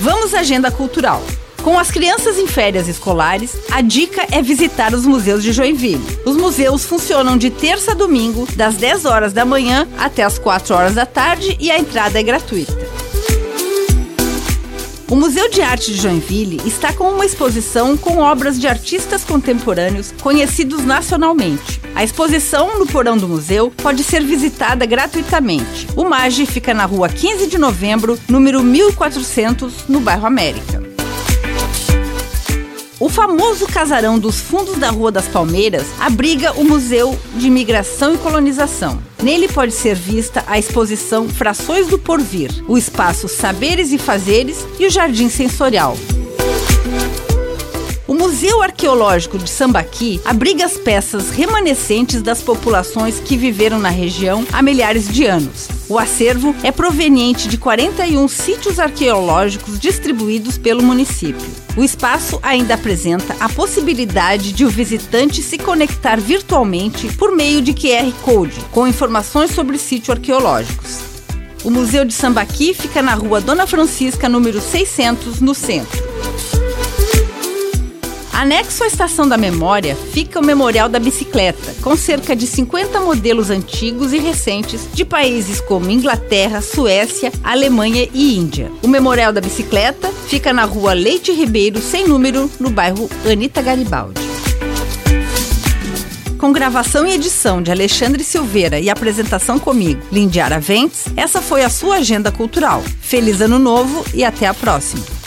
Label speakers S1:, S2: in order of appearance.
S1: Vamos à agenda cultural. Com as crianças em férias escolares, a dica é visitar os museus de Joinville. Os museus funcionam de terça a domingo, das 10 horas da manhã até as 4 horas da tarde e a entrada é gratuita. O Museu de Arte de Joinville está com uma exposição com obras de artistas contemporâneos conhecidos nacionalmente. A exposição no porão do museu pode ser visitada gratuitamente. O MAGE fica na rua 15 de novembro, número 1400, no bairro América. O famoso casarão dos fundos da Rua das Palmeiras abriga o Museu de Imigração e Colonização. Nele pode ser vista a exposição Frações do Porvir, o espaço Saberes e Fazeres e o Jardim Sensorial. O Museu Arqueológico de Sambaqui abriga as peças remanescentes das populações que viveram na região há milhares de anos. O acervo é proveniente de 41 sítios arqueológicos distribuídos pelo município. O espaço ainda apresenta a possibilidade de o visitante se conectar virtualmente por meio de QR Code, com informações sobre sítios arqueológicos. O Museu de Sambaqui fica na rua Dona Francisca, número 600, no centro. Anexo à Estação da Memória fica o Memorial da Bicicleta, com cerca de 50 modelos antigos e recentes de países como Inglaterra, Suécia, Alemanha e Índia. O Memorial da Bicicleta fica na rua Leite Ribeiro, sem número, no bairro Anita Garibaldi. Com gravação e edição de Alexandre Silveira e apresentação comigo, Lindiara Ventes, essa foi a sua agenda cultural. Feliz Ano Novo e até a próxima!